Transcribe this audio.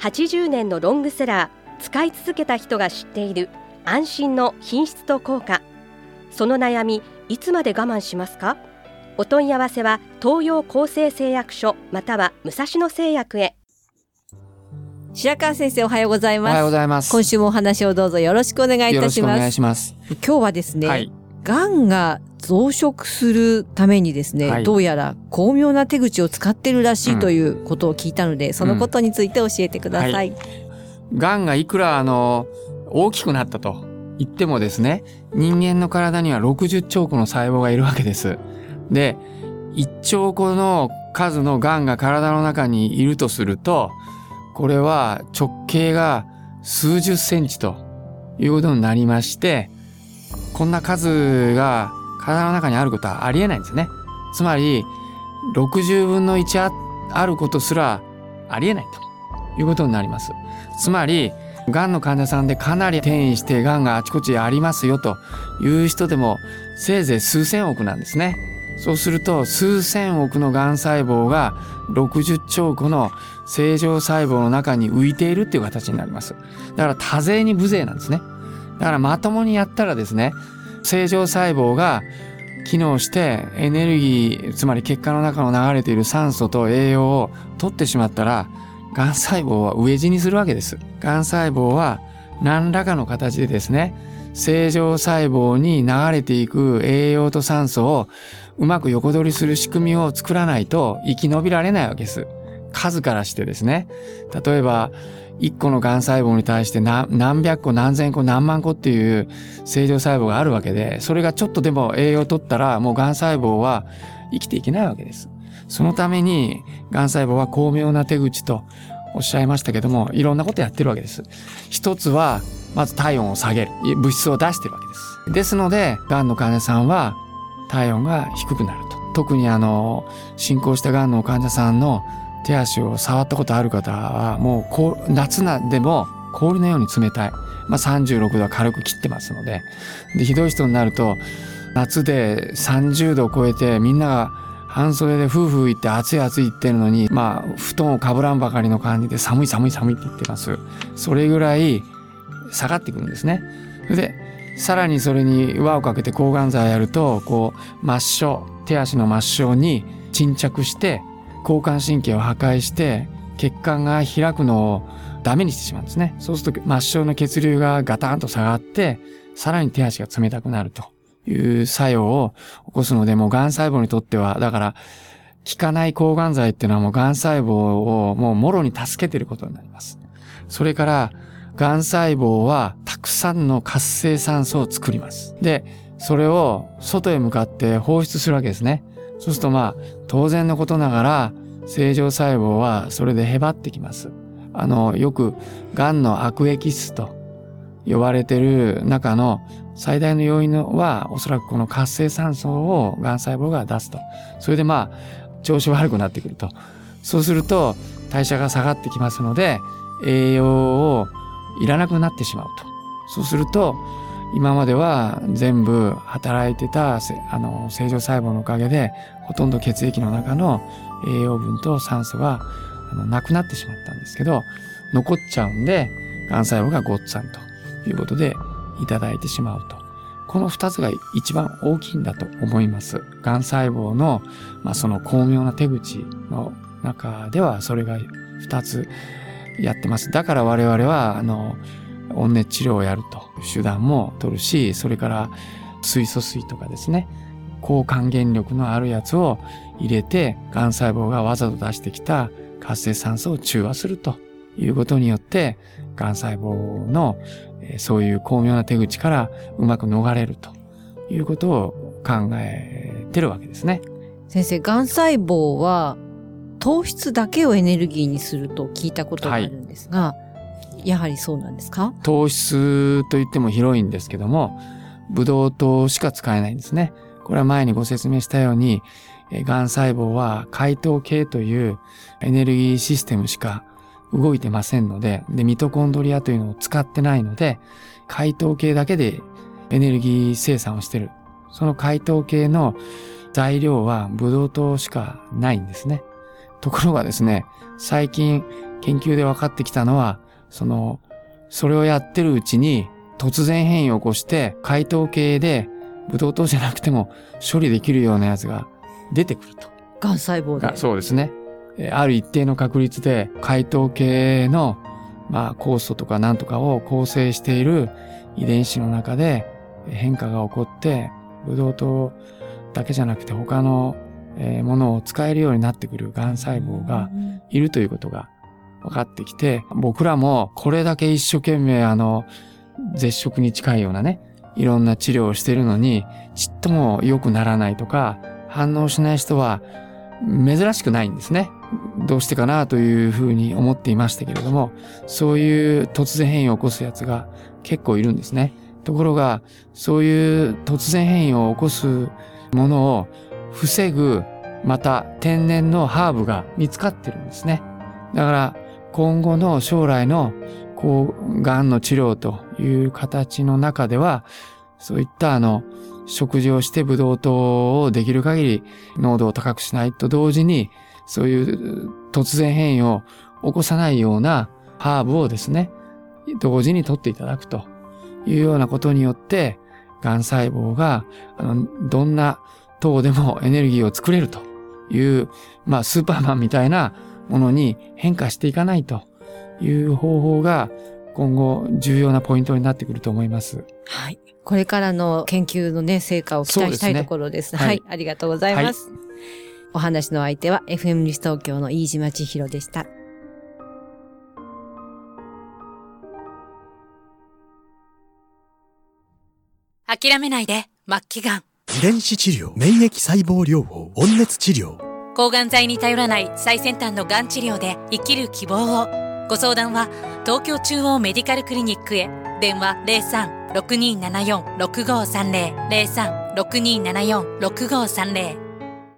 80年のロングセラー使い続けた人が知っている安心の品質と効果その悩みいつまで我慢しますか？お問い合わせは東洋厚生製薬所または武蔵野製薬へ白川先生おはようございますおはようございます。今週もお話をどうぞよろしくお願いいよろしくお願たしますいします。今日はですね、はい。がんが増殖するためにですね、はいどうやら巧妙な手口を使ってるらしうんいということを聞いたので、そのことについて教えてください。がんがいくらあの大きくなったと言ってもですね、人間の体には60兆個の細胞がいるわけです。で、1兆個の数のがんが体の中にいるとすると、これは直径が数十センチということになりまして、こんな数が体の中にあることはありえないんですね。つまり、60分の1ああることすらありえないということになります。つまり、がんの患者さんでかなり転移してがんがあちこちありますよという人でもせいぜい数千億なんですね。そうすると数千億のがん細胞が60兆個の正常細胞の中に浮いているっていう形になります。だから多勢に無勢なんですね。だからまともにやったらですね、正常細胞が機能してエネルギー、つまり血管の中の流れている酸素と栄養を取ってしまったら、がん細胞は飢え死にするわけです。がん細胞は何らかの形でですね、正常細胞に流れていく栄養と酸素をうまく横取りする仕組みを作らないと生き延びられないわけです。数からしてですね。例えば、1個のがん細胞に対して何何百個何千個何万個っていう正常細胞があるわけで、それがちょっとでも栄養を取ったらもうがん細胞は生きていけないわけです。そのために、がん細胞は巧妙な手口とおっしゃいましたけども、いろんなことやってるわけです。一つは、まず体温を下げる。物質を出してるわけです。ですので、がんの患者さんは体温が低くなると。特にあの、進行したがんの患者さんの手足を触ったことある方は、もうこう夏なんでも氷のように冷たい。まあ、36度は軽く切ってますので。で、ひどい人になると、夏で30度を超えてみんなが半袖で夫婦言って暑い暑い言ってるのに、まあ、布団をかぶらんばかりの感じで寒い寒い寒いって言ってます。それぐらい下がってくるんですね。で、さらにそれに輪をかけて抗がん剤やると、こう、末梢、手足の末梢に沈着して、交感神経を破壊して、血管が開くのをダメにしてしまうんですね。そうすると末梢の血流がガタンと下がって、さらに手足が冷たくなるという作用を起こすので、もう癌細胞にとっては、だから、効かない抗がん剤っていうのはもう癌細胞をもうもろに助けてることになります。それから、癌細胞はたくさんの活性酸素を作ります。で、それを外へ向かって放出するわけですね。そうするとまあ、当然のことながら、正常細胞はそれでへばってきます。あの、よく、癌の悪液質と呼ばれてる中の最大の要因は、おそらくこの活性酸素を癌細胞が出すと。それでまあ、調子悪くなってくると。そうすると、代謝が下がってきますので、栄養をいらなくなってしまうと。そうすると、今までは全部働いてたあの正常細胞のおかげで、ほとんど血液の中の栄養分と酸素がなくなってしまったんですけど、残っちゃうんで、癌細胞がごっつぁんということでいただいてしまうと。この二つが一番大きいんだと思います。癌細胞の、まあ、その巧妙な手口の中ではそれが二つやってます。だから我々は、あの、温熱治療をやるという手段も取るし、それから水素水とかですね、高還元力のあるやつを入れて、癌細胞がわざと出してきた活性酸素を中和するということによって、癌細胞のえーそういう巧妙な手口からうまく逃れるということを考えてるわけですね。先生、がん細胞は糖質だけをエネルギーにすると聞いたことがあるんですが、やはりそうなんですか？糖質といっても広いんですけども、ブドウ糖しか使えないんですね。これは前にご説明したように、がん細胞は解糖系というエネルギーシステムしか動いてませんので、で、ミトコンドリアというのを使ってないので、解糖系だけでエネルギー生産をしてる。その解糖系の材料はブドウ糖しかないんですね。ところがですね、最近研究で分かってきたのは、その、それをやってるうちに突然変異を起こして解糖系でブドウ糖じゃなくても処理できるようなやつが出てくると。がん細胞で。そうですね。ある一定の確率で解糖系の、まあ、酵素とかなんとかを構成している遺伝子の中で変化が起こって、ブドウ糖だけじゃなくて他のものを使えるようになってくるがん細胞がいるということが分かってきて、僕らもこれだけ一生懸命あの、絶食に近いようなね、いろんな治療をしてるのに、ちっとも良くならないとか、反応しない人は珍しくないんですね。どうしてかなというふうに思っていましたけれども、そういう突然変異を起こすやつが結構いるんですね。ところが、そういう突然変異を起こすものを防ぐ、また天然のハーブが見つかってるんですね。だから今後の将来のこう、癌の治療という形の中では、そういったあの、食事をしてブドウ糖をできる限り濃度を高くしないと同時に、そういう突然変異を起こさないようなハーブをですね、同時に取っていただくというようなことによって、癌細胞が、あの、どんな糖でもエネルギーを作れるという、まあ、スーパーマンみたいなものに変化していかないという方法が今後重要なポイントになってくると思います。はい。これからの研究のね、成果を期待したいところです。ですね、はい、はい。ありがとうございます。はい、お話の相手は FM リス東京の飯島千尋でした。諦めないで、末期がん。遺伝子治療、免疫細胞療法、温熱治療。抗がん剤に頼らない最先端のがん治療で生きる希望を。ご相談は東京中央メディカルクリニックへ。電話03-6274-6530 03-6274-6530